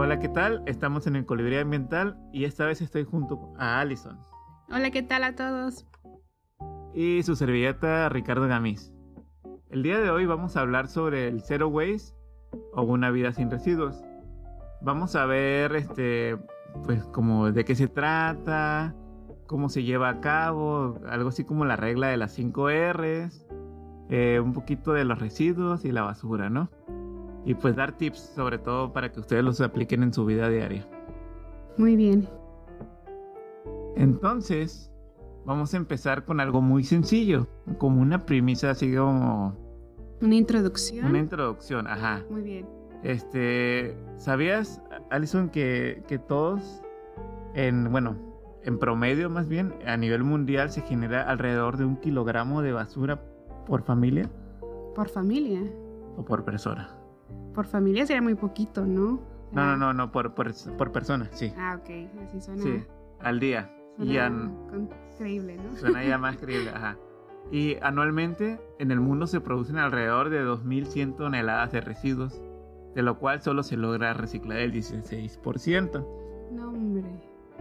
Hola, ¿qué tal? Estamos en el Colibrí Ambiental y esta vez estoy junto a Allison Hola, ¿qué tal a todos? y su servilleta Ricardo Gamis. El día de hoy vamos a hablar sobre el Zero Waste o una vida sin residuos. Vamos a ver este pues como de qué se trata, cómo se lleva a cabo, algo así como la regla de las 5 R's, eh, un poquito de los residuos y la basura, ¿no? Y pues dar tips sobre todo para que ustedes los apliquen en su vida diaria. Muy bien. Entonces, vamos a empezar con algo muy sencillo, como una premisa así como Una introducción. una introducción, ajá. Muy bien. Este, ¿sabías, Alison, que, que todos, en, bueno, en promedio más bien, a nivel mundial se genera alrededor de un kilogramo de basura por familia Por familia. o por persona? Por familia sería muy poquito, ¿no? No, no, no, no, por, por, por persona, sí. Ah, ok. Así suena. Sí, al día. suena Y an- increíble, ¿no? Suena ya más creíble, ajá. Y anualmente en el mundo se producen alrededor de 2.100 toneladas de residuos, de lo cual solo se logra reciclar el 16%. No, hombre.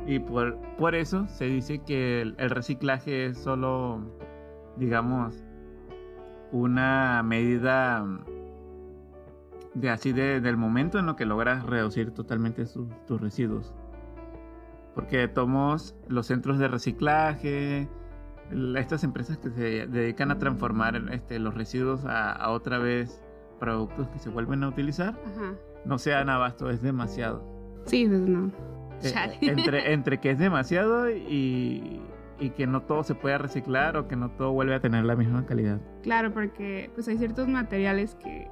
Y por, por eso se dice que el, el reciclaje es solo, digamos, una medida de así de- del momento en lo que logras reducir totalmente su- tus residuos. Porque tomamos los centros de reciclaje, estas empresas que se dedican a transformar este, los residuos a, a otra vez productos que se vuelven a utilizar, Ajá. no se dan abasto, es demasiado. Sí, pues no. Eh, Chale. entre, entre que es demasiado y, y que no todo se puede reciclar o que no todo vuelve a tener la misma calidad. Claro, porque pues hay ciertos materiales que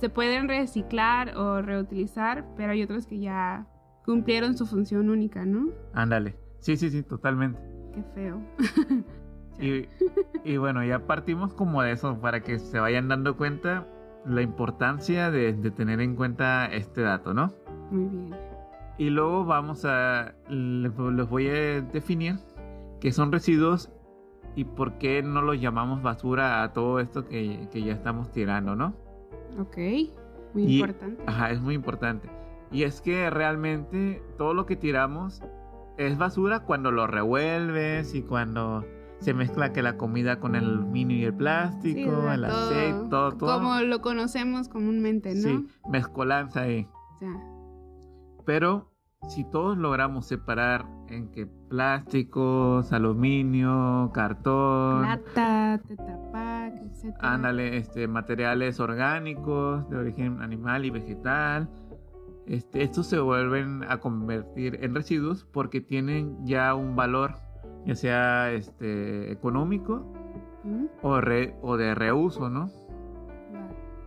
se pueden reciclar o reutilizar, pero hay otros que ya cumplieron su función única, ¿no? Ándale. Sí, sí, sí, totalmente. Qué feo. Y, y bueno, ya partimos como de eso para que se vayan dando cuenta la importancia de, de tener en cuenta este dato, ¿no? Muy bien. Y luego vamos a, les les voy a definir qué son residuos y por qué no los llamamos basura a todo esto que, que ya estamos tirando, ¿no? Ok. Muy Y- importante. Ajá, es muy importante. Y es que realmente todo lo que tiramos es basura cuando lo revuelves y cuando se mezcla que la comida con el aluminio y el plástico, Sí, el aceite, todo, todo. Como lo conocemos comúnmente, ¿no? Sí, mezcolanza ahí. Sea, Pero si todos logramos separar en que plásticos, aluminio, cartón, lata, tetrapack, etc. ándale, este, materiales orgánicos de origen animal y vegetal. Este, estos se vuelven a convertir en residuos porque tienen ya un valor, ya sea este, económico ¿Mm? o, re- o de reuso, ¿no?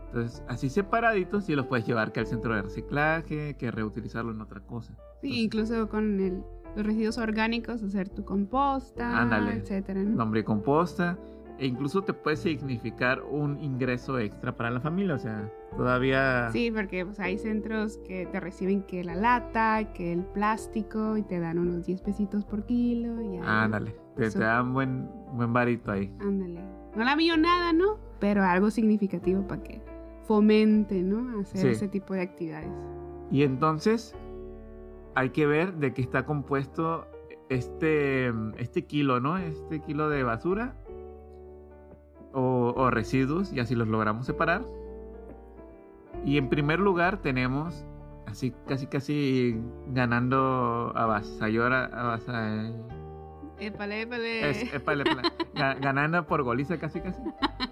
Entonces, así separaditos, sí los puedes llevar que al centro de reciclaje, que reutilizarlo en otra cosa. Sí, incluso con el- los residuos orgánicos, hacer tu composta, Ándale. etcétera, ¿no? Nombre composta. E incluso te puede significar un ingreso extra para la familia. O sea, todavía. Sí, porque pues, hay centros que te reciben que la lata, que el plástico y te dan unos 10 pesitos por kilo. Y. Ándale. Te, te dan buen, buen varito ahí. Ándale. No la millonada, ¿no? Pero algo significativo para que fomente, ¿no? Hacer Sí. ese tipo de actividades. Y entonces hay que ver de qué está compuesto este, este kilo, ¿no? Este kilo de basura o, o residuos, y así los logramos separar. Y en primer lugar tenemos, así casi casi ganando avasallador, avasa- Épale, épale. es- épale, épale, ga- ganando por goliza casi casi,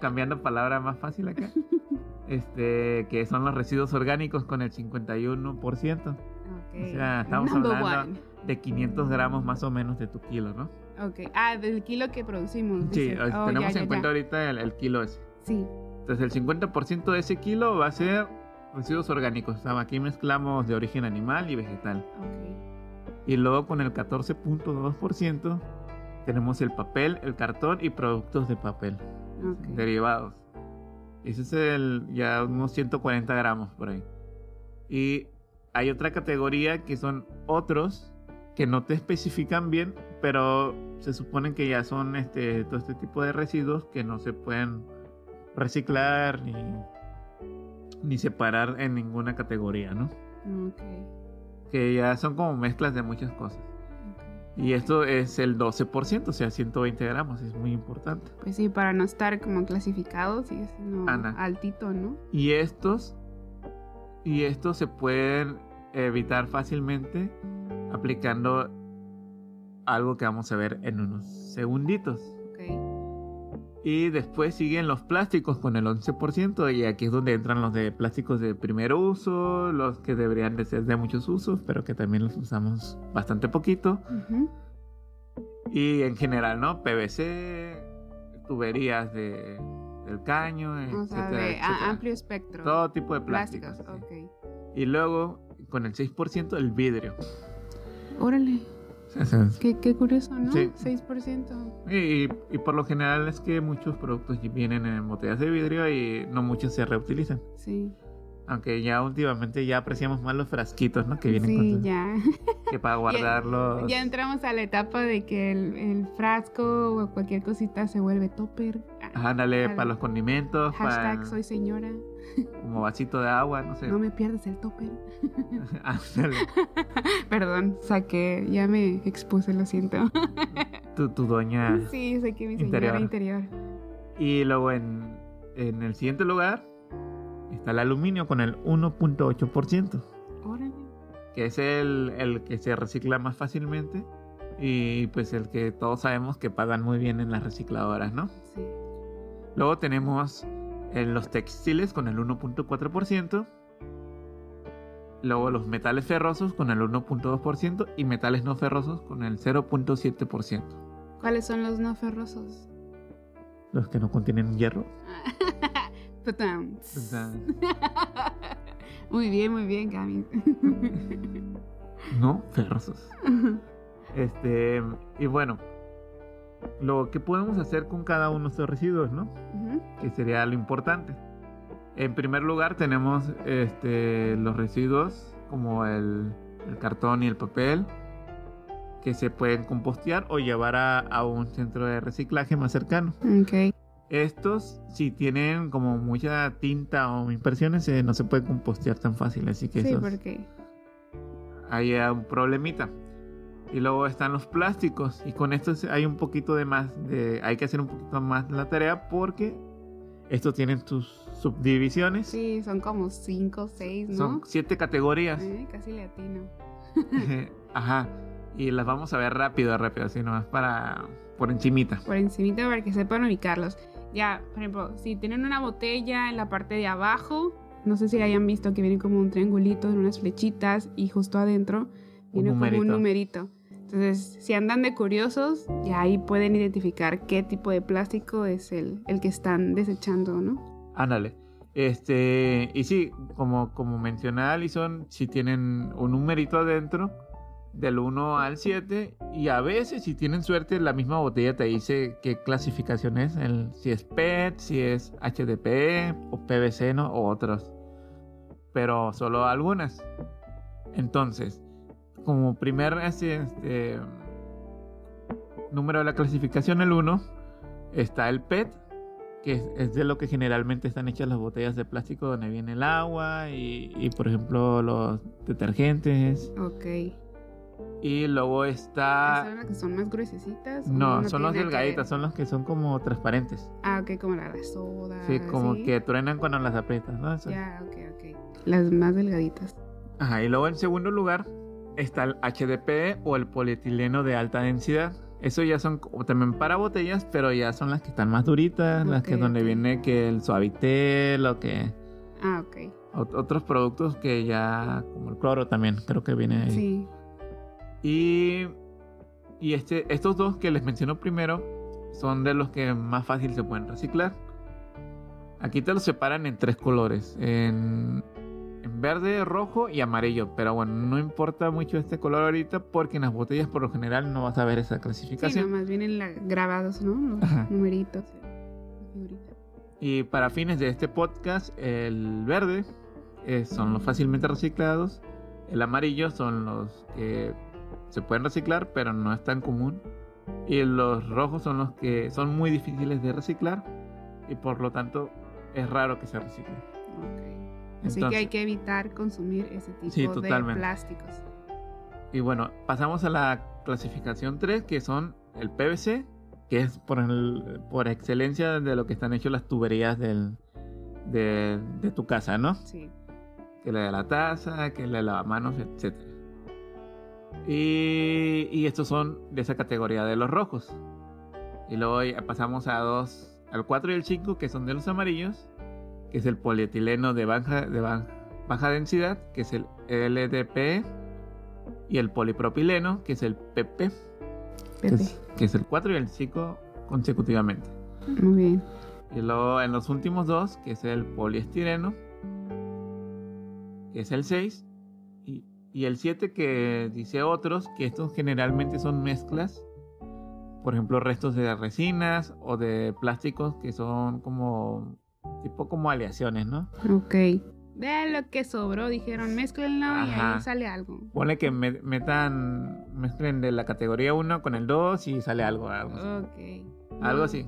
cambiando palabra más fácil acá. Este, que son los residuos orgánicos con el 51%. Ok. O sea, estamos Number hablando de 500 gramos más o menos de tu kilo, ¿no? one. Ok. Ah, del kilo que producimos. Sí, Oh, tenemos ya, en ya, cuenta ya. ahorita el, el kilo ese. Sí. Entonces el 50% de ese kilo va a ser residuos orgánicos. O sea, aquí mezclamos de origen animal y vegetal. Ok. Y luego con el 14.2% tenemos el papel, el cartón y productos de papel Ok. derivados. Ese es el ya unos 140 gramos por ahí. Y hay otra categoría que son otros que no te especifican bien, pero se suponen que ya son este todo este tipo de residuos que no se pueden reciclar ni, ni separar en ninguna categoría, ¿no? Ok. que ya son como mezclas de muchas cosas. ok. Y esto es el 12%, o sea, 120 gramos, es muy importante. Pues sí, para no estar como clasificado, sigue siendo Ana. altito, ¿no? Y estos, y estos se pueden evitar fácilmente aplicando algo que vamos a ver en unos segunditos. Ok. Y después siguen los plásticos con el 11%, y aquí es donde entran los de plásticos de primer uso, los que deberían de ser de muchos usos, pero que también los usamos bastante poquito. Y en general, ¿no? PVC, tuberías de, del caño, O sea, etcétera, de a- etcétera. amplio espectro. Todo tipo de plásticos. Plásticos, sí. ok. Y luego, con el 6%, el vidrio. Órale, qué, qué curioso, ¿no? Sí. 6%. Y, y por lo general es que muchos productos vienen en botellas de vidrio y no muchos se reutilizan. Sí. Aunque ya últimamente ya apreciamos más los frasquitos, ¿no? Que vienen Sí, con ya. que para guardarlos. Ya entramos a la etapa de que el, el frasco o cualquier cosita se vuelve topper. Ándale, Al- para los condimentos, Hashtag para soy señora. como vasito de agua, no sé. No me pierdas el topper. Ándale, Perdón, saqué, ya me expuse, lo siento. tu, tu doña. Sí, saqué mi señora Interior. interior. Y luego en, en el siguiente lugar está el aluminio con el 1.8%, Órale. que es el, el que se recicla más fácilmente y pues el que todos sabemos que pagan muy bien en las recicladoras, ¿no? Sí. Luego tenemos en los textiles con el 1.4%. Luego los metales ferrosos con el 1.2% y metales no ferrosos con el 0.7%. ¿Cuáles son los no ferrosos? Los que no contienen hierro. Muy bien, muy bien, Gaby. no ferrosos. Este, y bueno, lo que podemos hacer con cada uno de estos residuos, ¿no? Ujú. Que sería lo importante. En primer lugar tenemos este, los residuos como el, el cartón y el papel que se pueden compostear o llevar a, a un centro de reciclaje más cercano. Ok. Estos, si tienen como mucha tinta o impresiones, eh, no se puede compostear tan fácil, así que Sí, esos- porque. hay eh, un problemita. Y luego están los plásticos. Y con estos hay un poquito de más. De, hay que hacer un poquito más la tarea porque estos tienen sus subdivisiones. Sí, son como 5, 6, ¿no? Son siete categorías. Eh, casi le atino. Ajá. Y las vamos a ver rápido, rápido. Así nomás para. Por encimita. Por encimita para que sepan ubicarlos. Ya, por ejemplo, si tienen una botella en la parte de abajo, no sé si hayan visto que viene como un triangulito en unas flechitas y justo adentro viene como un numerito. Entonces, si andan de curiosos, ya ahí pueden identificar qué tipo de plástico es el, el que están desechando, ¿no? Ándale. Este. Y sí, como, como mencioné Alison, si tienen un numerito adentro. Del 1 al 7. Y a veces, si tienen suerte, la misma botella te dice qué clasificación es. El, si es PET, si es HDPE o PVC, ¿no? O otros. Pero solo algunas. Entonces, como primer este, número de la clasificación, el 1, está el PET, que es, de lo que generalmente están hechas las botellas de plástico donde viene el agua y, y, por ejemplo los detergentes. Ok. Y luego está... ¿Son las que son más gruesecitas? No, son ver? delgaditas, son los que son como transparentes. Ah, ok, como la de soda. Sí, como ¿sí? que truenan cuando las aprietas, ¿no? Eso. Ya, ok, ok. Las más delgaditas. Ajá, y luego en segundo lugar está el HDPE o el polietileno de alta densidad. Eso ya son también para botellas, pero ya son las que están más duritas, las que donde viene que el suavitel o que Ah, ok. ot- otros productos que ya como el cloro también creo que viene ahí. Sí. Y y este estos dos que les menciono primero son de los que más fácil se pueden reciclar. Aquí te los separan en tres colores, en verde, rojo y amarillo. Pero bueno, no importa mucho este color ahorita porque en las botellas por lo general no vas a ver esa Sí, clasificación. nomás vienen grabados, ¿no? Los Ajá. numeritos. Y para fines de este podcast, el verde eh, son los fácilmente reciclados. El amarillo son los que se pueden reciclar, pero no es tan común. Y los rojos son los que son muy difíciles de reciclar y por lo tanto es raro que se reciclen. Ok. Así que hay que evitar consumir ese tipo de plásticos. Y bueno, pasamos a la clasificación 3, que son el PVC, que es por, el, por excelencia de lo que están hechas las tuberías del, de, de, tu casa, ¿no? Sí. Que la de la taza, que la de lavamanos, etc. Y, y estos son de esa categoría de los rojos. Y luego pasamos a dos, al 4 y el 5, que son de los amarillos, que es el polietileno de baja, de baja densidad, que es el LDP, y el polipropileno, que es el PP, Que, es, el 4 y el 5 consecutivamente. Muy bien. Y luego en los últimos dos, que es el poliestireno, que es el 6, y, y el 7 que dice otros, que estos generalmente son mezclas, por ejemplo, restos de resinas o de plásticos que son como tipo como aleaciones, ¿no? Ok. Vean lo que sobró, dijeron, mezclenlo y ahí sale algo. Pone que metan, mezclen de la categoría 1 con el 2 y sale algo. Algo así. Algo así.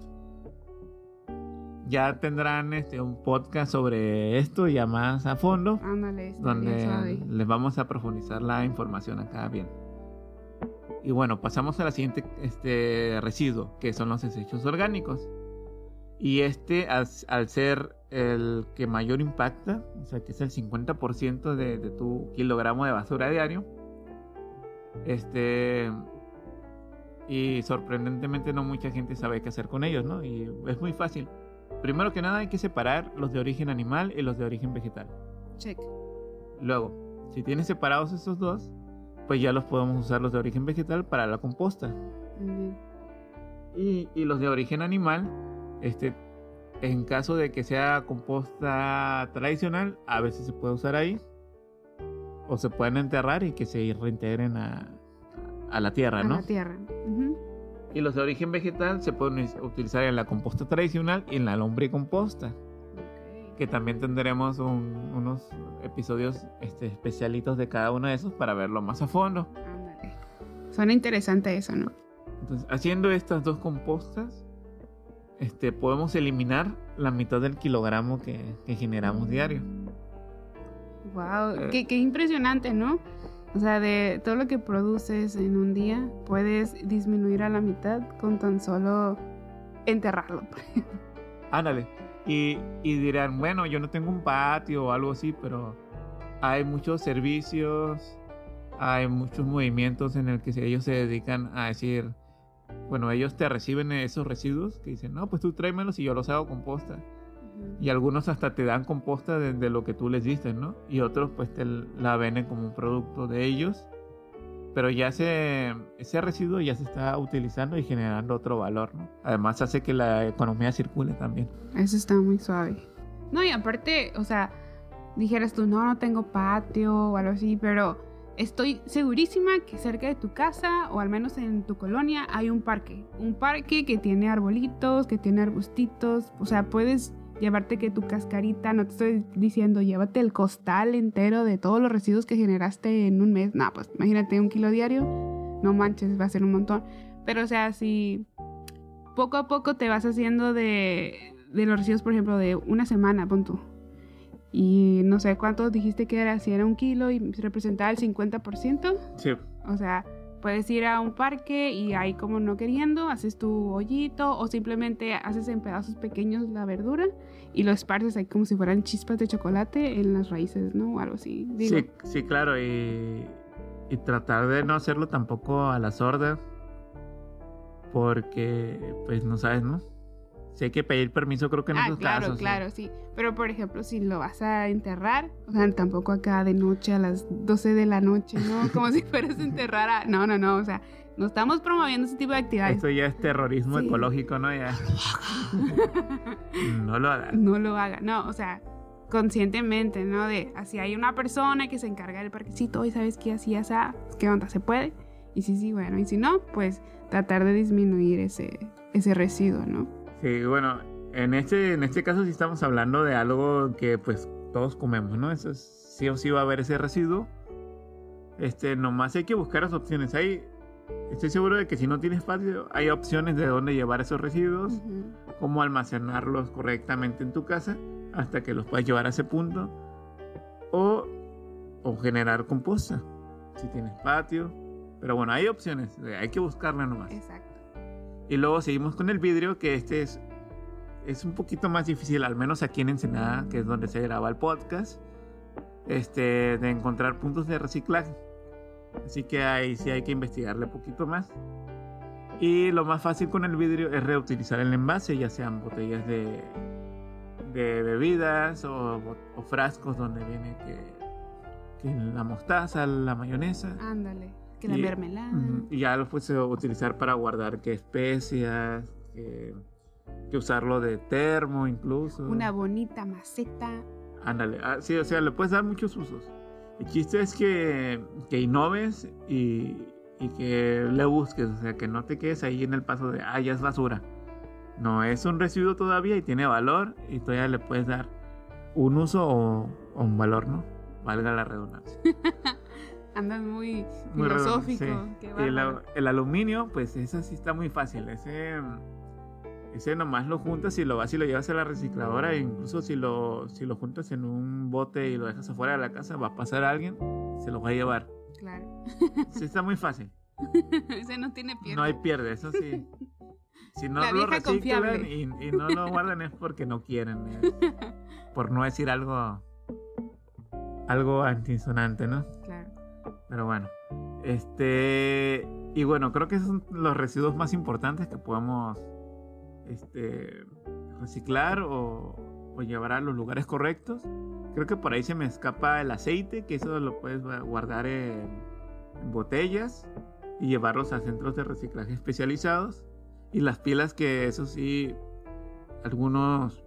Ya tendrán este, un podcast sobre esto ya más a fondo. Ándale, donde les vamos a profundizar la información acá bien. Y bueno, pasamos a la siguiente este, residuo, que son los desechos orgánicos. Y este, al, ser el que mayor impacta, o sea, que es el 50% de, de, tu kilogramo de basura diario, este, y sorprendentemente no mucha gente sabe qué hacer con ellos, ¿no? Y es muy fácil. Primero que nada hay que separar los de origen animal y los de origen vegetal. Check. Luego, si tienes separados esos dos, pues ya los podemos usar los de origen vegetal para la composta. y, y, los de origen animal, este, en caso de que sea composta tradicional, a veces se puede usar ahí. O se pueden enterrar y que se reintegren a, a la tierra, ¿no? A la tierra. Y los de origen vegetal se pueden utilizar en la composta tradicional y en la lombricomposta. Que también tendremos unos episodios este, especialitos de cada uno de esos para verlo más a fondo. Ándale. Suena interesante eso, ¿no? Entonces, haciendo estas dos compostas, este, podemos eliminar la mitad del kilogramo que, generamos diario. Wow, eh. qué, impresionante, ¿no? O sea, de todo lo que produces en un día, puedes disminuir a la mitad con tan solo enterrarlo. Ándale. Y, y dirán, bueno, yo no tengo un patio o algo así, pero hay muchos servicios, hay muchos movimientos en el que ellos se dedican a decir, bueno, ellos te reciben esos residuos que dicen, no, pues tú tráemelos y yo los hago composta. Y algunos hasta te dan composta de, lo que tú les diste, ¿no? Y otros pues te la venden como un producto de ellos. Pero ya se, ese residuo ya se está utilizando y generando otro valor, ¿no? Además hace que la economía circule también. Eso está muy suave. No, y aparte, o sea, dijeras tú, no, no tengo patio o algo así, pero Estoy segurísima que cerca de tu casa o al menos en tu colonia hay un parque. Un parque que tiene arbolitos, que tiene arbustitos. O sea, puedes llevarte que tu cascarita, no te estoy diciendo llévate el costal entero de todos los residuos que generaste en un mes. No, pues imagínate un kilo diario. No manches, va a ser un montón. Pero o sea, si poco a poco te vas haciendo de, de los residuos, por ejemplo, de una semana, punto y no sé cuánto dijiste que era, si era un kilo y representaba el 50%. Sí. O sea, puedes ir a un parque y ahí como no queriendo, haces tu hoyito o simplemente haces en pedazos pequeños la verdura y lo esparces ahí como si fueran chispas de chocolate en las raíces, ¿no? O algo así. Sí, sí, claro. Y, y tratar de no hacerlo tampoco a la sorda porque pues no sabes, ¿no? Si hay que pedir permiso, creo que en ah, claro, casos. Claro, sí. Pero, por ejemplo, si lo vas a enterrar, o sea, tampoco acá de noche a las 12 de la noche, ¿no? Como si fueras a enterrar a... No, no, no, o sea, no estamos promoviendo ese tipo de actividades. Esto ya es terrorismo ecológico, ¿no? Ya. no lo haga. No lo haga, no, o sea, conscientemente, ¿no? De, así hay una persona que se encarga del parquecito y sabes que así, así, ¿qué onda? ¿Se puede? Y sí, sí, bueno, y si no, pues tratar de disminuir ese, ese residuo, ¿no? Sí, bueno, en este, en este caso sí estamos hablando de algo que pues todos comemos, ¿no? Eso sí o sí va a haber ese residuo. Este, nomás hay que buscar las opciones. Hay, estoy seguro de que si no tienes patio, hay opciones de dónde llevar esos residuos, cómo almacenarlos correctamente en tu casa hasta que los puedas llevar a ese punto. o, o generar composta, si tienes patio. Pero bueno, hay opciones, hay que buscarla nomás. Exacto. Y luego seguimos con el vidrio, que este es, es un poquito más difícil, al menos aquí en Ensenada, que es donde se graba el podcast, este, de encontrar puntos de reciclaje. Así que ahí sí hay que investigarle un poquito más. Y lo más fácil con el vidrio es reutilizar el envase, ya sean botellas de, de bebidas o, frascos donde viene que, que la mostaza, la mayonesa. Ándale. Que la Y- mermelada. Ujú, Y ya lo puedes utilizar para guardar que especias, que, que usarlo de termo incluso. Una bonita maceta. Ándale, ah, sí, o sea, le puedes dar muchos usos. El chiste es que, que innoves y, y que le busques, o sea, que no te quedes ahí en el paso de, ah, ya es basura. No, es un residuo todavía y tiene valor y todavía le puedes dar un uso o, o un valor, ¿no? Valga la redundancia. Andas muy, Muy filosófico. sí. El, aluminio, pues ese sí está muy fácil. Ese, ese nomás lo juntas y lo vas y lo llevas a la recicladora. E incluso si lo, si lo juntas en un bote y lo dejas afuera de la casa, va a pasar alguien, se lo va a llevar. Claro. Sí, está muy fácil. Ese no tiene pierde. No hay pierde, eso sí. Si no lo reciclan y, y no lo guardan es porque no quieren. es por no decir algo, algo antisonante, ¿no? Claro. Pero bueno, este. Y bueno, creo que esos son los residuos más importantes que podemos este, reciclar o, llevar a los lugares correctos. Creo que por ahí se me escapa el aceite, que eso lo puedes gua- guardar en, en botellas y llevarlos a centros de reciclaje especializados. Y las pilas, que eso sí, algunos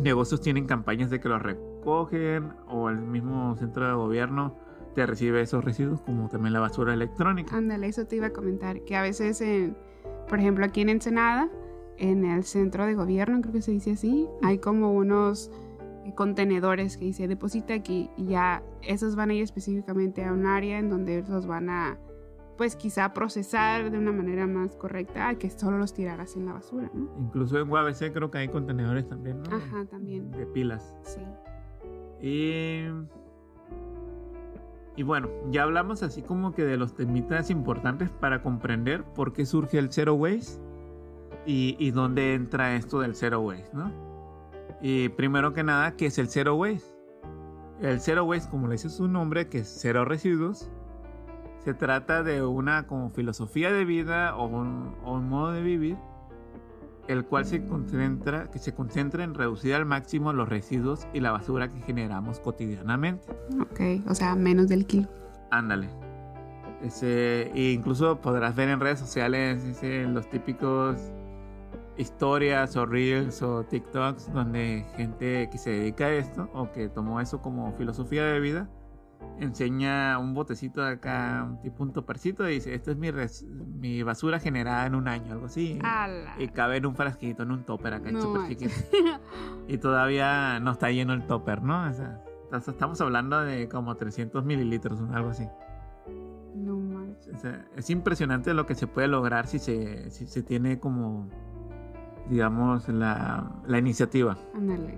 negocios tienen campañas de que los recogen o el mismo centro de gobierno recibe esos residuos como también la basura electrónica. Ándale, eso te iba a comentar. Que a veces, en, por ejemplo, aquí en Ensenada, en el centro de gobierno, creo que se dice así, hay como unos eh, contenedores que dice deposita aquí y ya esos van a ir específicamente a un área en donde los van a pues quizá procesar de una manera más correcta a que solo los tiraras en la basura, ¿no? Incluso en UABC creo que hay contenedores también, ¿no? Ajá, también. De pilas. Sí. Y, y bueno, ya hablamos así como que de los temitas importantes para comprender por qué surge el Zero Waste y, dónde entra esto del Zero Waste, ¿no? Y primero que nada, ¿qué es el Zero Waste? El Zero Waste, como le dice su nombre, que es cero residuos, se trata de una como filosofía de vida o un modo de vivir el cual se concentra, que se concentra en reducir al máximo los residuos y la basura que generamos cotidianamente. Ok, o sea, menos del kilo. Ándale. Ese, e incluso podrás ver en redes sociales ese, los típicos historias o reels o TikToks donde gente que se dedica a esto o que tomó eso como filosofía de vida enseña un botecito de acá, tipo un topercito y dice, esta es mi, res- mi basura generada en un año, algo así. ¡Hala! Y cabe en un frasquito, en un topper acá, No manches. chiquito. Y todavía no está lleno el topper, ¿no? O sea, estamos hablando de como 300 mililitros algo así. No manches. O sea, es impresionante lo que se puede lograr si se, si se tiene como, digamos, la, la iniciativa. Ándale.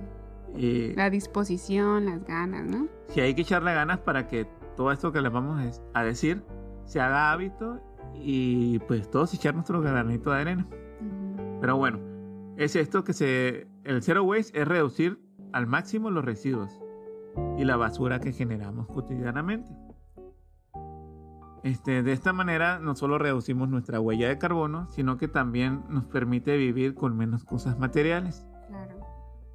Y La disposición, las ganas, ¿no? si hay que echarle ganas para que todo esto que les vamos a decir se haga hábito y pues todos echar nuestro granito de arena. Pero bueno, es esto que se... El zero waste es reducir al máximo los residuos y la basura que generamos cotidianamente. Este, de esta manera no solo reducimos nuestra huella de carbono, sino que también nos permite vivir con menos cosas materiales.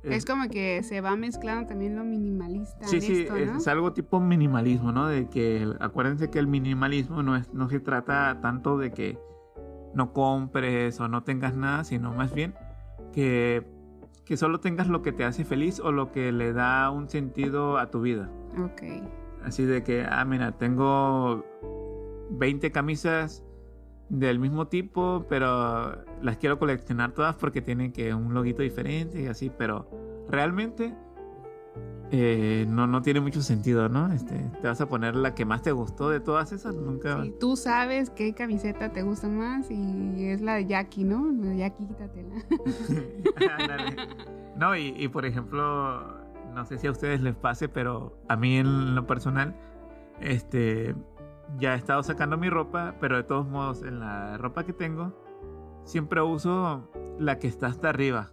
Es- Es como que se va mezclando también lo minimalista Sí, en sí, esto, es, ¿no? es algo tipo minimalismo, ¿no? De que, acuérdense que el minimalismo no, es, no se trata tanto de que no compres o no tengas nada, sino más bien que, que solo tengas lo que te hace feliz o lo que le da un sentido a tu vida. Ok. Así de que, ah, mira, tengo 20 camisas del mismo tipo, pero las quiero coleccionar todas porque tienen que un loguito diferente y así, pero realmente eh, no, no tiene mucho sentido, ¿no? Este, te vas a poner la que más te gustó de todas esas, nunca... Sí, tú sabes qué camiseta te gusta más y es la de Jackie, ¿no? La de Jackie, quítatela. No, y, y por ejemplo, no sé si a ustedes les pase, pero a mí en lo personal, este, ya he estado sacando mi ropa, pero de todos modos, en la ropa que tengo, siempre uso la que está hasta arriba.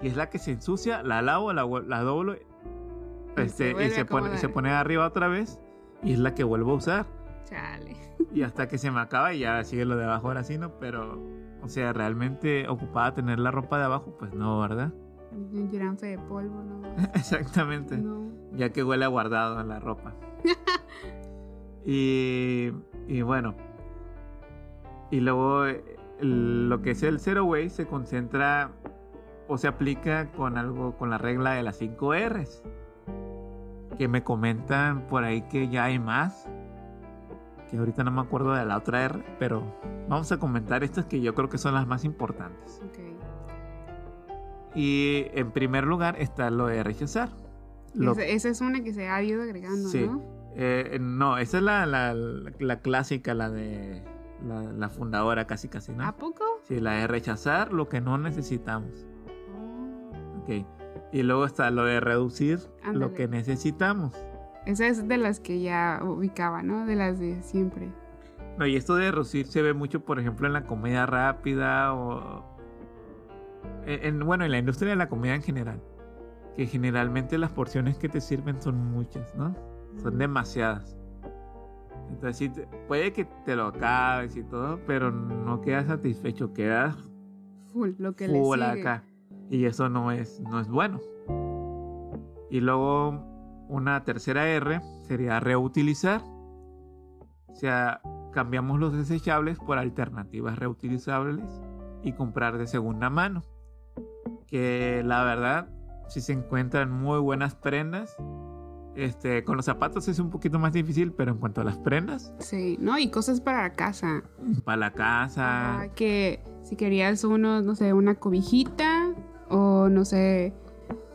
Y es la que se ensucia, la lavo, la, la doblo este, y, se pone, se pone arriba otra vez. Y es la que vuelvo a usar. Chale. Y hasta que se me acaba y ya sigue lo de abajo ahora sí, ¿no? Pero, o sea, realmente ocupada tener la ropa de abajo, pues no, ¿verdad? Un de polvo, ¿no? Exactamente. Ya que huele a guardado en la ropa. y, y bueno. Y luego lo que es el Zero Way se concentra o se aplica con algo, con la regla de las 5 R's. Que me comentan por ahí que ya hay más. Que ahorita no me acuerdo de la otra R, pero vamos a comentar estas que yo creo que son las más importantes. Okay. Y en primer lugar está lo de rechazar. esa es una que se ha ido agregando, ¿no? Eh, no, esa es la, la, la, clásica, la de la, fundadora casi casi, ¿no? ¿A poco? Sí, la de rechazar lo que no necesitamos. Oh. Ok. Y luego está lo de reducir lo que necesitamos. Esa es de las que ya ubicaba, ¿no? De las de siempre. No, y esto de reducir se ve mucho, por ejemplo, en la comida rápida o, en, bueno, en la industria de la comida en general, que generalmente las porciones que te sirven son muchas, ¿no? Son demasiadas. Entonces, puede que te lo acabes y todo, pero no quedas satisfecho, quedas full, lo que le sigue. acá. Y eso no es, no es bueno. Y luego una tercera R sería reutilizar. O sea, cambiamos los desechables por alternativas reutilizables y comprar de segunda mano que la verdad si se encuentran muy buenas prendas. Este, con los zapatos es un poquito más difícil, pero en cuanto a las prendas. Sí, no, y cosas para la casa. Para la casa. que si querías uno, no sé, una cobijita o no sé,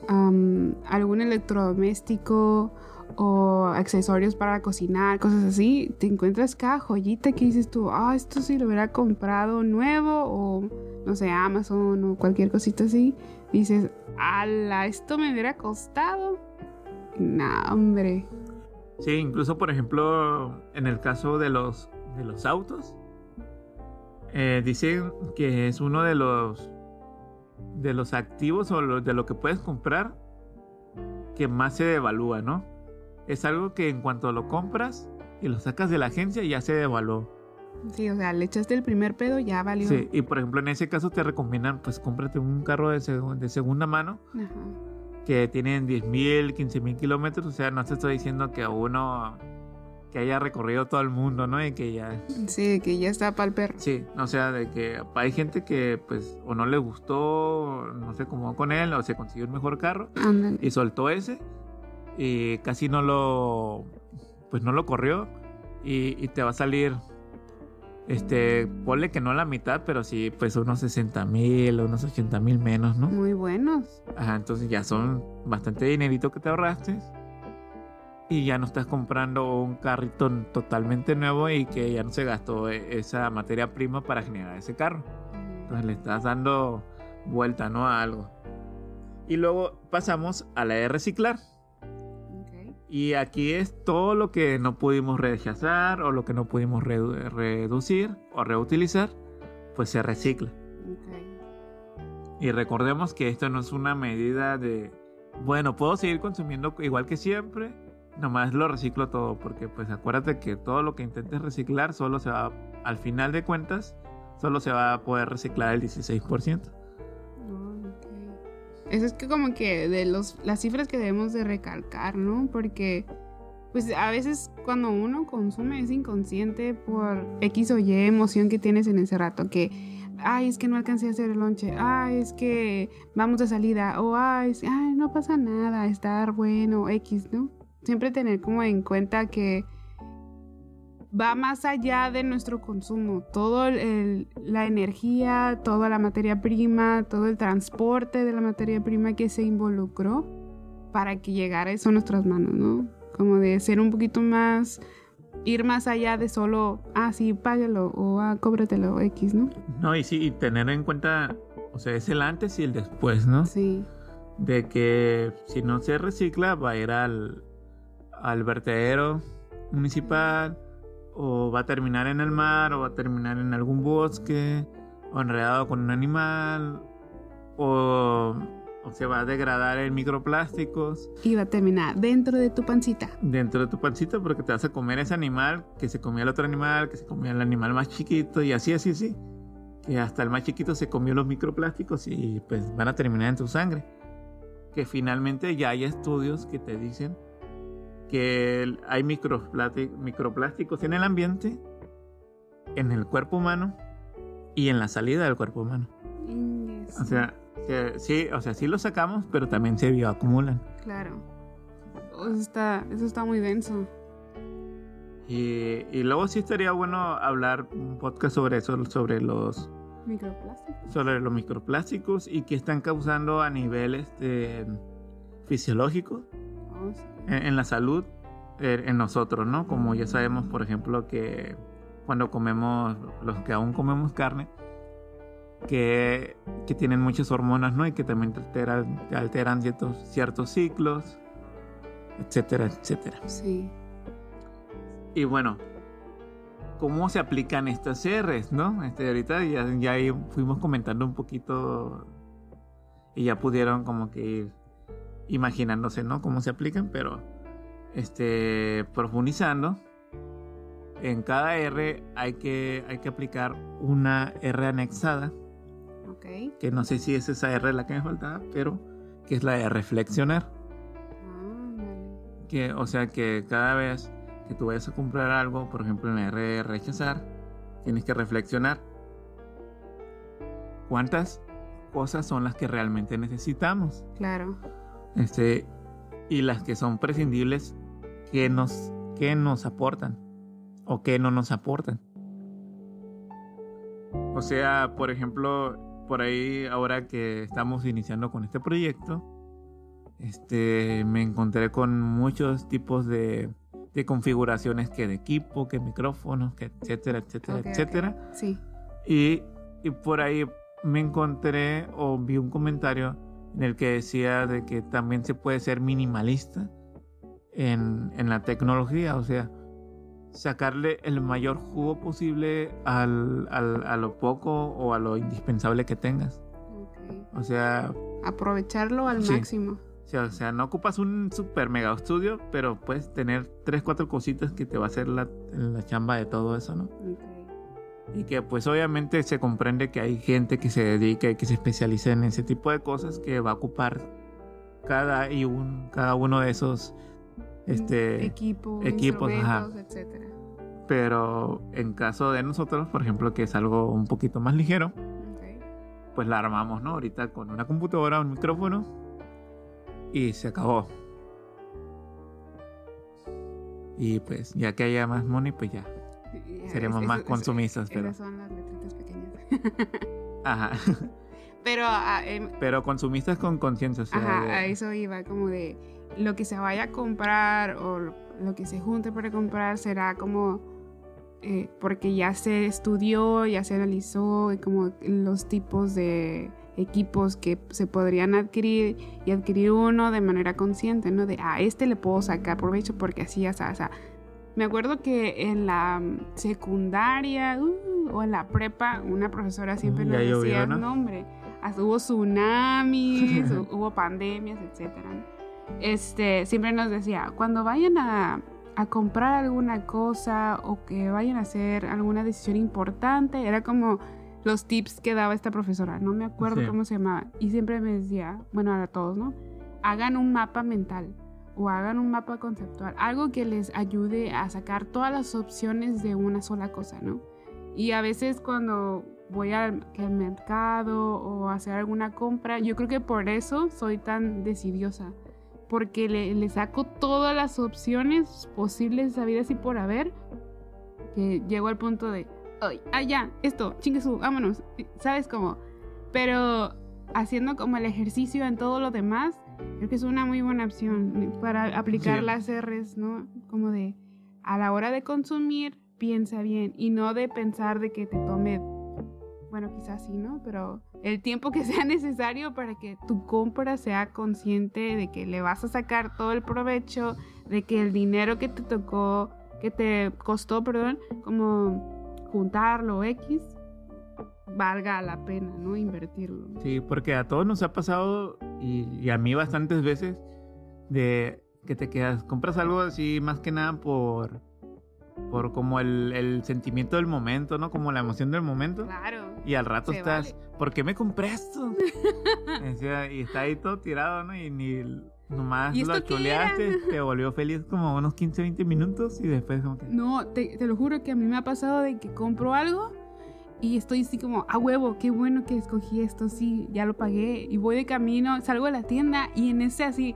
algún electrodoméstico o accesorios para cocinar, cosas así, te encuentras cada joyita que dices tú, ah, esto sí lo hubiera comprado nuevo o no sé, Amazon o cualquier cosita así. Dices, ala, esto me hubiera costado. Nah, hombre. Sí, incluso por ejemplo, en el caso de los, de los autos, eh, dicen que es uno de los de los activos o de lo que puedes comprar que más se devalúa, ¿no? es algo que en cuanto lo compras y lo sacas de la agencia ya se devaluó. Sí, o sea, le echaste el primer pedo, ya valió. Sí, y por ejemplo en ese caso te recomiendan pues cómprate un carro de, de segunda mano que tienen 10 mil, 15 mil kilómetros, o sea, no te estoy diciendo que uno que haya recorrido todo el mundo, ¿no? Y que ya... Sí, que ya está para el perro. Sí, o sea, de que hay gente que pues o no le gustó, no sé cómo con él, o se consiguió un mejor carro y soltó ese y casi no lo, pues no lo corrió y, te va a salir, este, ponle que no la mitad, pero sí, pues unos 60 mil, unos 80 mil menos, ¿no? Muy buenos. Ajá, entonces ya son bastante dinerito que te ahorraste y ya no estás comprando un carrito totalmente nuevo y que ya no se gastó e, esa materia prima para generar ese carro. Entonces le estás dando vuelta, ¿no? A algo. Y luego pasamos a la de reciclar. Y aquí es todo lo que no pudimos rechazar o lo que no pudimos reducir o reutilizar, pues se recicla. Y recordemos que esto no es una medida de, bueno, puedo seguir consumiendo igual que siempre, nomás lo reciclo todo, porque pues acuérdate que todo lo que intentes reciclar solo se va, al final de cuentas, solo se va a poder reciclar el 16%. Eso es que como que de los, las cifras que debemos de recalcar, ¿no? Porque pues a veces cuando uno consume es inconsciente por X o Y emoción que tienes en ese rato, que, ay, es que no alcancé a hacer el lonche, ay, es que vamos de salida, o ay, ay, no pasa nada, estar bueno, X, ¿no? Siempre tener como en cuenta que va más allá de nuestro consumo. Todo la energía, toda la materia prima, todo el transporte de la materia prima que se involucró para que llegara eso a nuestras manos, ¿no? Como de ser un poquito más, ir más allá de solo, ah, sí, págalo o ah, cóbratelo X, ¿no? No, y sí, y tener en cuenta, o sea, es el antes y el después, ¿no? Sí. de que si no se recicla va a ir al, al vertedero municipal o va a terminar en el mar o va a terminar en algún bosque o enredado con un animal o, o se va a degradar en microplásticos Y va a terminar dentro de tu pancita. dentro de tu pancita porque te vas a comer ese animal que se comía el otro animal, que se comía el animal más chiquito y así, así, así. Que hasta el más chiquito se comió los microplásticos y pues van a terminar en tu sangre. Que finalmente ya hay estudios que te dicen que hay microplásticos en el ambiente, en el cuerpo humano y en la salida del cuerpo humano. O sea, sí, o sea, sí lo sacamos, pero también se bioacumulan. Claro. Eso está, eso está muy denso. Y, y luego sí estaría bueno hablar un podcast sobre eso, sobre los, Microplásticos. sobre los microplásticos y qué están causando a nivel este, fisiológico Oh, sí. En, en la salud eh, en nosotros, ¿no? Como ya sabemos, por ejemplo, que cuando comemos, los que aún comemos carne, que, que tienen muchas hormonas, ¿no? Y que también te alteran, te alteran ciertos, ciertos ciclos, etcétera, etcétera. Sí. Y bueno, ¿cómo se aplican estas R's, no? Este, ahorita ya, ya ahí fuimos comentando un poquito y ya pudieron como que ir imaginándose, ¿no? Cómo se aplican, pero este, profundizando, en cada R hay que, hay que aplicar una R anexada, Ok. que no sé si es esa R la que me faltaba, pero que es la de reflexionar. Ah. Que, o sea que cada vez que tú vayas a comprar algo, por ejemplo en la R de rechazar, tienes que reflexionar cuántas cosas son las que realmente necesitamos. Claro. Este, y las que son prescindibles, que nos, que nos aportan o que no nos aportan. O sea, por ejemplo, por ahí ahora que estamos iniciando con este proyecto, este, me encontré con muchos tipos de, de configuraciones que de equipo, que micrófonos, que etcétera, etcétera, etcétera. Sí. Y, y por ahí me encontré o vi un comentario en el que decía de que también se puede ser minimalista en, en la tecnología, o sea, sacarle el mayor jugo posible al, al- a lo poco o a lo indispensable que tengas. Ok. O sea, Aprovecharlo al Sí. máximo. o sea, o sea, no ocupas un super mega estudio, pero puedes tener tres, cuatro cositas que te va a hacer la, la chamba de todo eso, ¿no? Ok. Y que pues obviamente se comprende que hay gente que se dedica y que se especializa en ese tipo de cosas que va a ocupar cada y un cada uno de esos este equipos, equipos, ajá. etcétera. pero en caso de nosotros por ejemplo que es algo un poquito más ligero pues la armamos no ahorita con una computadora un micrófono y se acabó y pues ya que haya más money pues ya Ya, Seremos es- más consumistas, pero- Esas son las letritas pequeñas. ajá Pero ah, em, pero consumistas con conciencia o sea, Ajá, de- a eso iba, como de lo que se vaya a comprar o lo, que se junte para comprar será como eh, porque ya se estudió, ya se analizó y como los tipos de equipos que se podrían adquirir y adquirir uno de manera consciente, ¿no? De a este le puedo sacar provecho porque así ya o sea, me acuerdo que en la secundaria uh, o en la prepa una profesora siempre Mm, nos llovió, decía, ¿no? no hombre, hasta hubo tsunamis, hu- hubo pandemias, etcétera. Este, siempre nos decía, cuando vayan a, a comprar alguna cosa o que vayan a hacer alguna decisión importante, era como los tips que daba esta profesora, no me acuerdo Sí. cómo se llamaba, y siempre me decía, bueno, a todos, ¿no? Hagan un mapa mental o hagan un mapa conceptual, algo que les ayude a sacar todas las opciones de una sola cosa, ¿no? Y a veces cuando voy al, mercado o a hacer alguna compra, yo creo que por eso soy tan decidiosa, porque le, saco todas las opciones posibles, habidas y por haber, que llego al punto de, ay, ah, ya, esto, chingue su, vámonos, ¿sabes cómo? Pero haciendo como el ejercicio en todo lo demás, creo que es una muy buena opción para aplicar Sí. las R's, ¿no? Como de, a la hora de consumir, piensa bien y no de pensar de que te tome, bueno, quizás sí, ¿no? Pero el tiempo que sea necesario para que tu compra sea consciente de que le vas a sacar todo el provecho, de que el dinero que te tocó, que te costó, perdón, como juntarlo X, valga la pena, ¿no? Invertirlo. Sí, porque a todos nos ha pasado, y, y a mí bastantes veces, de que te quedas, compras algo así más que nada por por como el, el, sentimiento del momento, ¿no? Como la emoción del momento. Claro. Y al rato estás, ¿por qué me compré esto? y está ahí todo tirado, ¿no? Y ni nomás lo chuleaste, te volvió feliz como unos 15, 20 minutos y después como que... No, te, te, lo juro que a mí me ha pasado de que compro algo y estoy así como, a huevo, qué bueno que escogí esto, sí, ya lo pagué. Y voy de camino, salgo de la tienda y en ese así,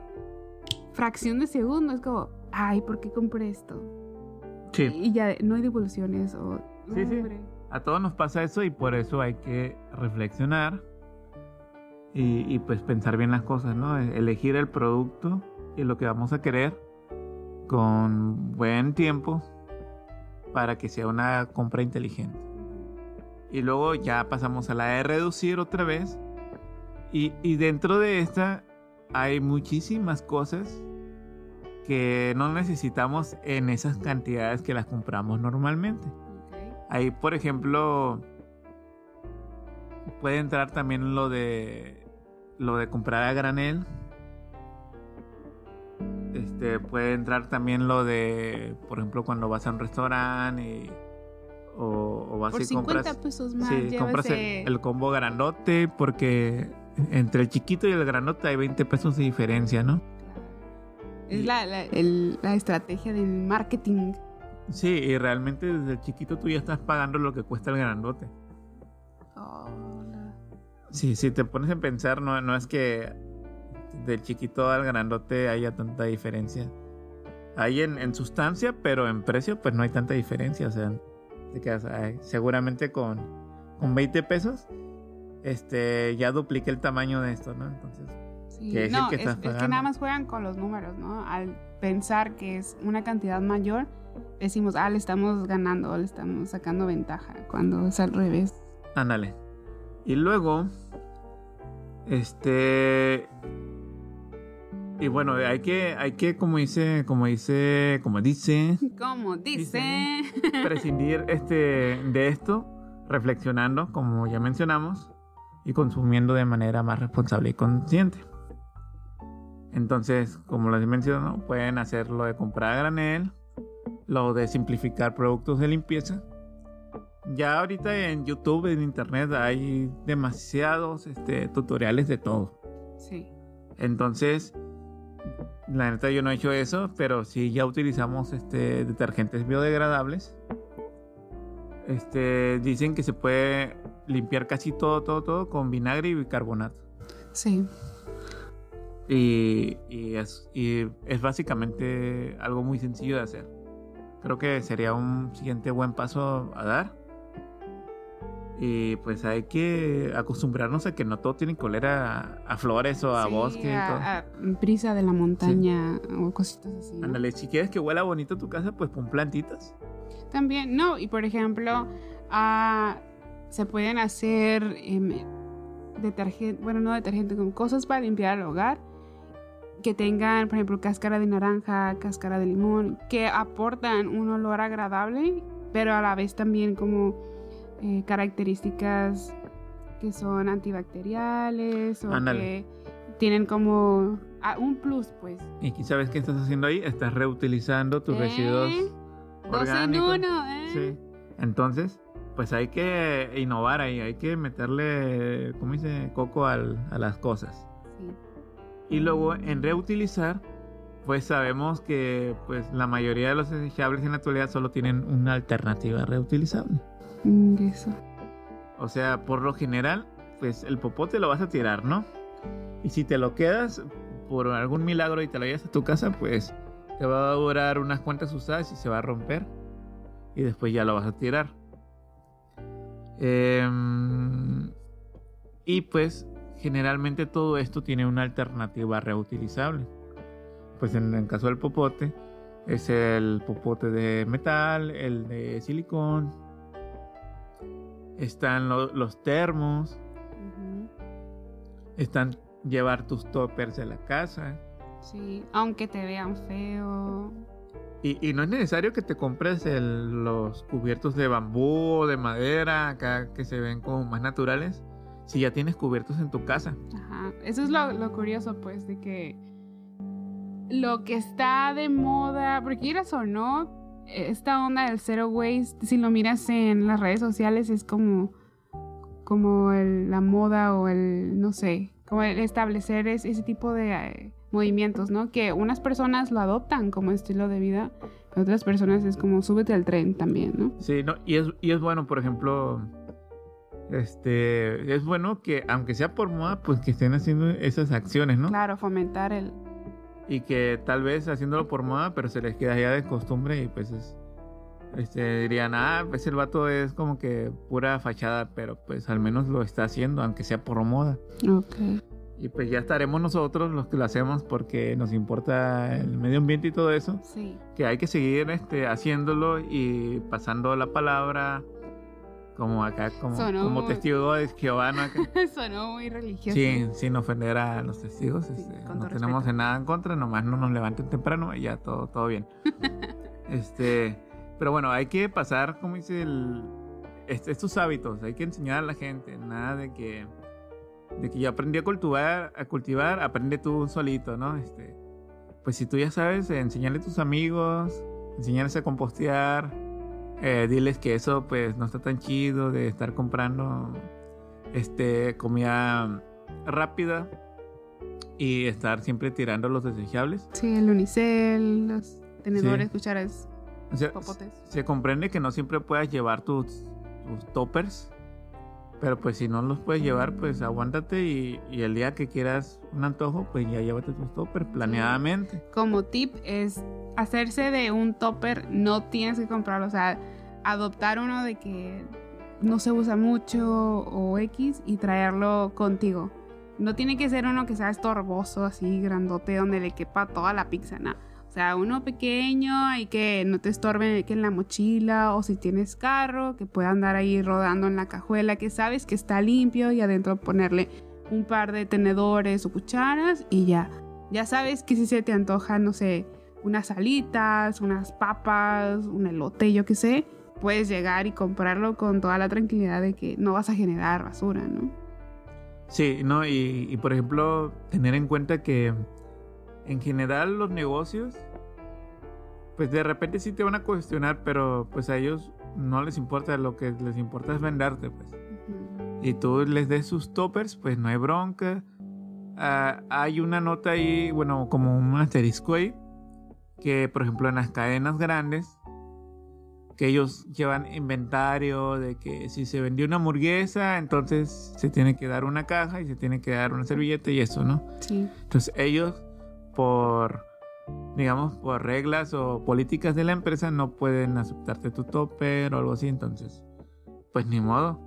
fracción de segundo, es como, ay, ¿por qué compré esto? Sí. Y ya no hay devoluciones o... Sí, sí. A todos nos pasa eso y por eso hay que reflexionar y, y, pues pensar bien las cosas, ¿no? Elegir el producto y lo que vamos a querer con buen tiempo para que sea una compra inteligente. Y luego ya pasamos a la de reducir otra vez. Y, y dentro de esta hay muchísimas cosas que no necesitamos en esas cantidades que las compramos normalmente. Okay. Ahí, por ejemplo, puede entrar también lo de lo de comprar a granel. Este puede entrar también lo de, por ejemplo, cuando vas a un restaurante y, o, o, vas Por y 50 compras, pesos más. sí, compras el combo grandote porque entre el chiquito y el grandote hay 20 pesos de diferencia, ¿no? Es la, la, el- la estrategia del marketing. Sí, y realmente desde el chiquito tú ya estás pagando lo que cuesta el grandote. Oh, no. Sí, si te pones a pensar, no, no es que del chiquito al grandote haya tanta diferencia. Hay en, en sustancia, pero en precio pues no hay tanta diferencia. O sea, te quedas, ay, seguramente con, con 20 pesos este, ya dupliqué el tamaño de esto, ¿no? Entonces, Sí. Que es el que es, estás es que nada más juegan con los números, ¿no? Al pensar que es una cantidad mayor, decimos, ah, le estamos ganando, le estamos sacando ventaja, cuando es al revés. ándale. Y luego, este... Y bueno, hay que, hay que, como dice, como dice, como dice, Como dice. prescindir este, de esto, reflexionando, como ya mencionamos, y consumiendo de manera más responsable y consciente. Entonces, como les menciono, pueden hacer lo de comprar a granel, lo de simplificar productos de limpieza. Ya ahorita en YouTube, en Internet, hay demasiados este, tutoriales de todo. Sí. Entonces, la neta yo no he hecho eso, pero sí ya utilizamos este detergentes biodegradables. Este dicen que se puede limpiar casi todo, todo, todo con vinagre y bicarbonato. Sí. Y, y es, y es básicamente algo muy sencillo de hacer. Creo que sería un siguiente buen paso a dar. Y pues hay que acostumbrarnos a que no todo tiene que oler a, a flores o a Sí, bosque a, a brisa de la montaña o cositas así. ¿no? Ándale, si quieres que huela bonito tu casa, pues pon plantitas. También, no, y por ejemplo, ah, se pueden hacer detergente, bueno, no detergente, con cosas para limpiar el hogar que tengan, por ejemplo, cáscara de naranja, cáscara de limón, que aportan un olor agradable, pero a la vez también como eh, características que son antibacteriales o que tienen como ah, un plus, pues. Y sabes qué estás haciendo ahí, estás reutilizando tus ¿Eh? residuos Dos en orgánicos. uno, ¿eh? Sí. Entonces, pues hay que innovar ahí, hay que meterle, ¿cómo dice? Coco al- a las cosas. Sí. Y luego en reutilizar, pues sabemos que pues la mayoría de los desechables en la actualidad solo tienen una alternativa reutilizable. O sea, por lo general, pues el popote lo vas a tirar, ¿no? Y si te lo quedas por algún milagro y te lo llevas a tu casa, pues te va a durar unas cuantas usadas y se va a romper. Y después ya lo vas a tirar. Em, y pues generalmente todo esto tiene una alternativa reutilizable. Pues en el caso del popote, es el popote de metal, el de silicón, están lo- los termos, están llevar tus toppers de la casa. Sí, aunque te vean feo. Y, y no es necesario que te compres el- los cubiertos de bambú o de madera, acá que se ven como más naturales, si ya tienes cubiertos en tu casa. Ajá. Eso es lo, lo curioso, pues, de que lo que está de moda, porque quieras o no, esta onda del zero waste, si lo miras en las redes sociales, es como, como el- la moda o el, no sé, como el establecer es- ese tipo de eh, movimientos, ¿no? Que unas personas lo adoptan como estilo de vida, pero otras personas es como súbete al tren también, ¿no? Sí, no, y es, y es bueno, por ejemplo, este, es bueno que, aunque sea por moda, pues que estén haciendo esas acciones, ¿no? Claro, fomentar el... Y que tal vez haciéndolo por moda, pero se les queda ya de costumbre y pues es, este, dirían, ah, pues el vato es como que pura fachada, pero pues al menos lo está haciendo, aunque sea por moda. Ok. Y pues ya estaremos nosotros los que lo hacemos porque nos importa el medio ambiente y todo eso. Sí. Que hay que seguir este, haciéndolo y pasando la palabra como acá, como, Sonó como muy- testigo de Jehová, ¿no? Sonó muy religioso. Sí, sin ofender a los testigos. Sí, este, no tenemos respeto. nada en contra, nomás no nos levanten temprano y ya todo, todo bien. este, pero bueno, hay que pasar, como dice el, est- estos hábitos, hay que enseñar a la gente, nada de que, de que yo aprendí a cultivar, a cultivar, aprende tú solito, ¿no? Este, pues si tú ya sabes, enseñarle a tus amigos, enseñarles a compostear, eh, diles que eso pues no está tan chido de estar comprando este comida rápida y estar siempre tirando los desechables. Sí, el unicel, los tenedores, Sí. cucharas, O sea, popotes. se comprende que no siempre puedas llevar tus, tus toppers, pero pues si no los puedes llevar, pues aguántate y, y el día que quieras un antojo, pues ya llévate tus toppers planeadamente. Como tip es hacerse de un topper, no tienes que comprarlo, o sea, adoptar uno de que no se usa mucho o X y traerlo contigo. No tiene que ser uno que sea estorboso, así grandote, donde le quepa toda la pizza, no. O sea, uno pequeño y que no te estorbe que en la mochila o si tienes carro, que pueda andar ahí rodando en la cajuela, que sabes que está limpio y adentro ponerle un par de tenedores o cucharas y ya. Ya sabes que si se te antoja, no sé, unas alitas, unas papas, un elote, yo qué sé, puedes llegar y comprarlo con toda la tranquilidad de que no vas a generar basura, ¿no? Sí, no, y, y, por ejemplo, tener en cuenta que en general los negocios, pues de repente sí te van a cuestionar, pero pues a ellos no les importa, lo que les importa es venderte, pues. Y tú les des sus toppers, pues no hay bronca. Ah, hay una nota ahí, bueno, como un asterisco ahí, que por ejemplo en las cadenas grandes, que ellos llevan inventario de que si se vendió una hamburguesa, entonces se tiene que dar una caja y se tiene que dar una servilleta y eso, ¿no? Sí. Entonces ellos, por, digamos, por reglas o políticas de la empresa, no pueden aceptarte tu topper o algo así, entonces, pues ni modo.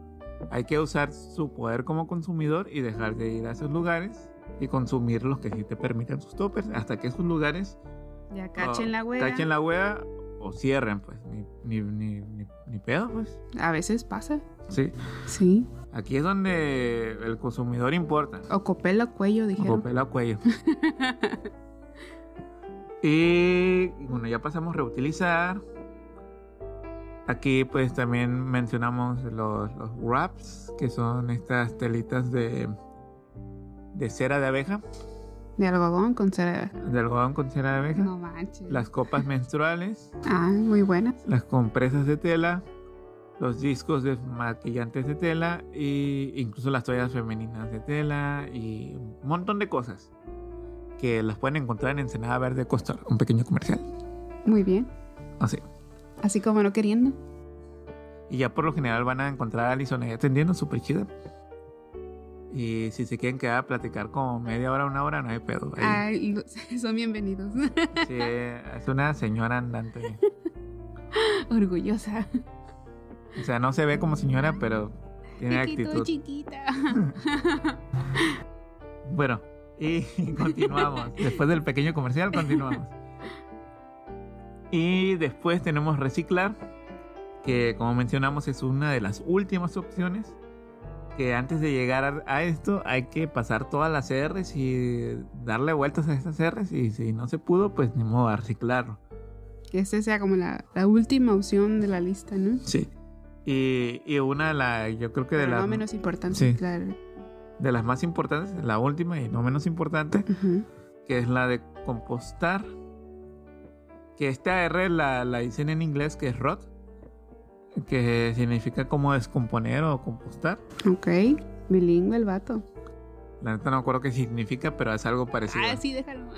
Hay que usar su poder como consumidor y dejar de ir a esos lugares y consumir los que sí te permiten sus toppers hasta que esos lugares Ya cachen o la wea. cachen la wea o cierren, pues, ni, ni, ni, ni, ni pedo, pues. A veces pasa. Sí, Sí. aquí es donde el consumidor importa. O copela cuello, O dijeron. papel a cuello. y bueno, ya pasamos a reutilizar. Aquí pues también mencionamos los, los wraps, que son estas telitas de, de cera de abeja, De algodón con cera. de algodón con cera de abeja. No manches. Las copas menstruales, Ah, muy buenas. las compresas de tela, los discos de maquillantes de tela e incluso las toallas femeninas de tela y un montón de cosas que las pueden encontrar en Ensenada Verde Costa, un pequeño comercial. Muy bien. Así. Así como no queriendo. Y ya por lo general van a encontrar a Alison ahí atendiendo, súper chida. Y si se quieren quedar a platicar como media hora, una hora, no hay pedo. Ahí, Ay, son bienvenidos. sí, es una señora andante. Orgullosa. O sea, no se ve como señora, pero tiene estoy actitud. chiquita. Bueno, y continuamos. Después del pequeño comercial, continuamos. Y después tenemos reciclar. que como mencionamos es una de las últimas opciones que antes de llegar a, esto hay que pasar todas las R's y darle vueltas a estas R's y si no se pudo pues ni modo a reciclarlo. Que esa sea como la, la última opción de la lista, ¿no? Sí. Y, y una de las, yo creo que de las no menos importante, Sí. claro. de las más importantes, la última y no menos importante, que es la de compostar. Que esta R la, la dicen en inglés que es rot, que significa como descomponer o compostar. Ok, bilingüe el vato. La neta no me acuerdo qué significa, pero es algo parecido. Ah, sí, déjalo.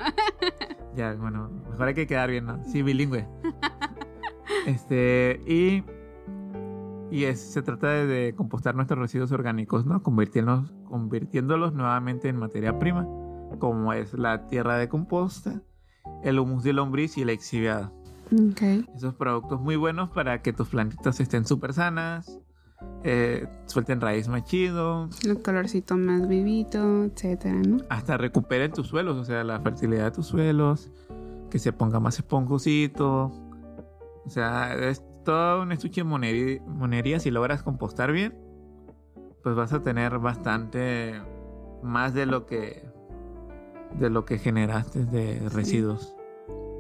Ya, bueno, mejor hay que quedar bien, ¿no? Sí, bilingüe. este, y. Y es- se trata de, de compostar nuestros residuos orgánicos, ¿no? Convirtiéndolos, convirtiéndolos nuevamente en materia prima, como es la tierra de composta, el humus de lombriz y la exhibiada. Esos productos muy buenos para que tus plantitas estén súper sanas, eh, suelten raíz más chido, El colorcito más vivito, etcétera, ¿no? hasta recuperen tus suelos, o sea, la fertilidad de tus suelos, que se ponga más esponjosito. O sea, es todo un estuche de moneri- monería. Si logras compostar bien, pues vas a tener bastante más de lo que de lo que generaste de residuos.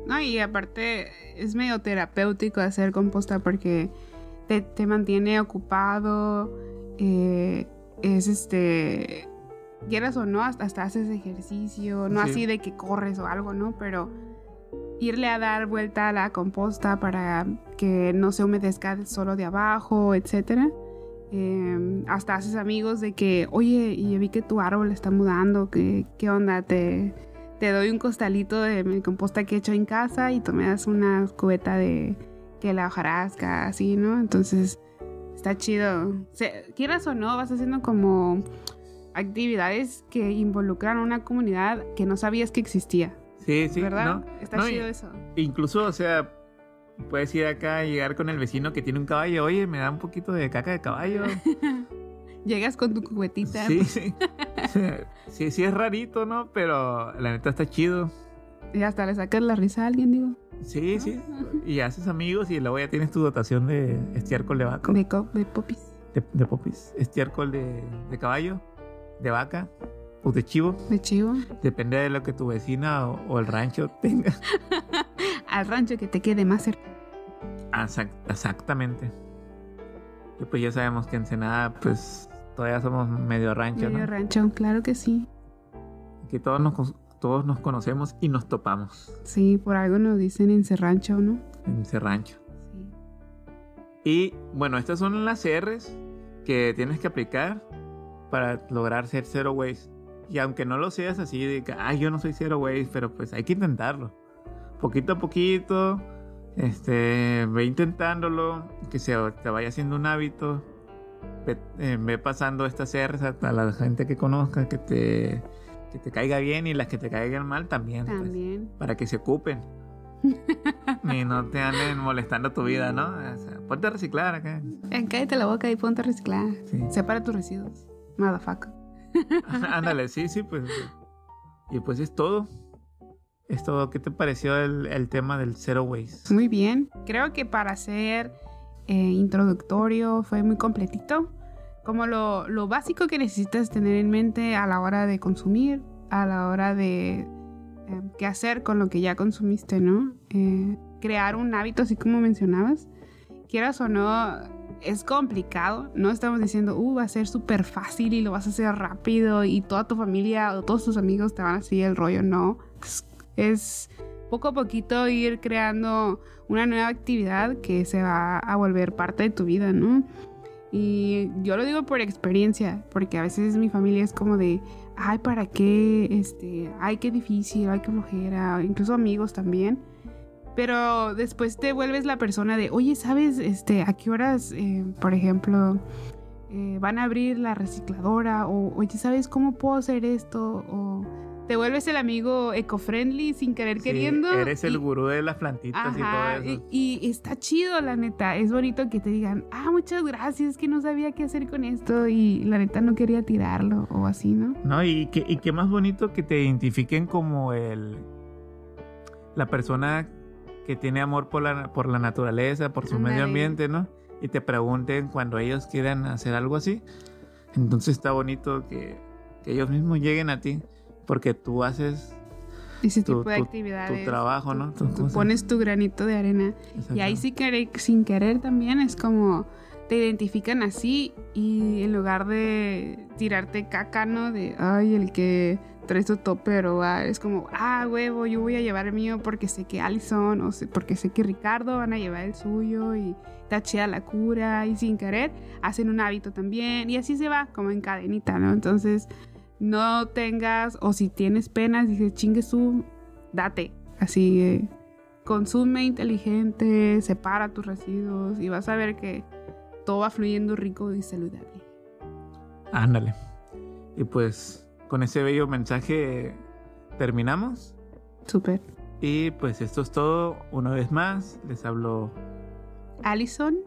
No, y aparte es medio terapéutico hacer composta porque te, te mantiene ocupado, eh, es este, quieras o no, hasta, hasta haces ejercicio, no Sí. así de que corres o algo, ¿no? Pero irle a dar vuelta a la composta para que no se humedezca solo de abajo, etcétera. Eh, hasta haces amigos de que, oye, y vi que tu árbol está mudando, ¿qué, qué onda? Te, te doy un costalito de mi composta que he hecho en casa y tú me das una cubeta de que la hojarasca, así, ¿no? Entonces, está chido. Se- quieras o no, vas haciendo como actividades que involucran a una comunidad que no sabías que existía, Sí, sí, ¿verdad? ¿no? Está No, chido eso. Incluso, o sea, puedes ir acá y llegar con el vecino que tiene un caballo. Oye, me da un poquito de caca de caballo. Llegas con tu cubetita. Sí, sí. sí, sí es rarito, ¿no? Pero la neta está chido. Y hasta le sacas la risa a alguien, digo. Sí, sí. Y haces amigos y luego ya tienes tu dotación de estiércol de vaca. De, popis. De, de popis. Estiércol de, de caballo, de vaca o de chivo. De chivo. Depende de lo que tu vecina o, o el rancho tenga. Al rancho que te quede más cerca. Exact- exactamente. Y pues ya sabemos que en Ensenada, pues todavía somos medio rancho, Medio ¿no? rancho, claro que sí. Que todos nos, todos nos conocemos y nos topamos Sí, por algo nos dicen en rancho, ¿no? en ese rancho. Sí. Y bueno, estas son las R's que tienes que aplicar para lograr ser zero waste. Y aunque no lo seas así de que, ay, yo no soy zero waste, pero pues hay que intentarlo. Poquito a poquito, este, ve intentándolo, que se te vaya haciendo un hábito. Ve, eh, ve pasando estas R's a, a la gente que conozca, que te, que te caiga bien y las que te caigan mal también. pues, También. para que se ocupen. y no te anden molestando tu vida, ¿no? O sea, ponte a reciclar acá. Cállate la boca y ponte a reciclar. Sí. Separa tus residuos. Motherfucker. Ándale, sí, sí, pues. Y pues es todo. Es todo. ¿Qué te pareció el, el tema del zero waste? Muy bien. Creo que para ser eh, introductorio fue muy completito. Como lo, lo básico que necesitas tener en mente a la hora de consumir, a la hora de eh, qué hacer con lo que ya consumiste, ¿no? Eh, crear un hábito, así como mencionabas. Quieras o no, es complicado. No estamos diciendo, uh, va a ser súper fácil y lo vas a hacer rápido y toda tu familia o todos tus amigos te van a seguir el rollo. No. Es, poco a poquito ir creando una nueva actividad que se va a volver parte de tu vida, ¿no? Y yo lo digo por experiencia, porque a veces mi familia es como de, ay, ¿para qué? Este, ay, qué difícil, ay, qué flojera, incluso amigos también. Pero después te vuelves la persona de, oye, ¿sabes este, a qué horas, eh, por ejemplo, eh, van a abrir la recicladora? O, oye, ¿sabes cómo puedo hacer esto? O te vuelves el amigo eco-friendly sin querer Sí, queriendo. eres el gurú de las plantitas Ajá, y todo eso. y, y está chido, la neta. Es bonito que te digan, ah, muchas gracias, que no sabía qué hacer con esto y la neta no quería tirarlo o así, ¿no? ¿No? Y qué, y qué más bonito que te identifiquen como el la persona que tiene amor por la, por la naturaleza, por su medio ambiente, ¿no? y te pregunten cuando ellos quieran hacer algo así. Entonces está bonito que, que ellos mismos lleguen a ti porque tú haces Ese tu, tipo de tu- actividades. tu trabajo, ¿no? Tú, Tu pones tu granito de arena. Y ahí sí querer- sin querer también es como te identifican así y en lugar de tirarte caca, ¿no? De, ay, el que trae su topper o ah, es como, ah, huevo, yo voy a llevar el mío porque sé que Allison o sé- porque sé que Ricardo van a llevar el suyo y está chida la cura y sin querer hacen un hábito también y así se va como en cadenita, ¿no? Entonces no tengas o si tienes penas, dices, chingue su, date, así eh, consume inteligente, separa tus residuos y vas a ver que todo va fluyendo rico y saludable. Ándale. Y pues con ese bello mensaje terminamos. Súper. Y pues esto es todo. Una vez más, les hablo Allison,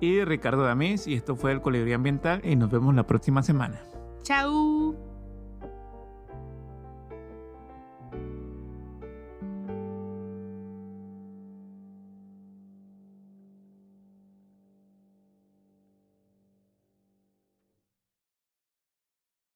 y Ricardo Damis. Y esto fue el Colibrí Ambiental. Y nos vemos la próxima semana. chao.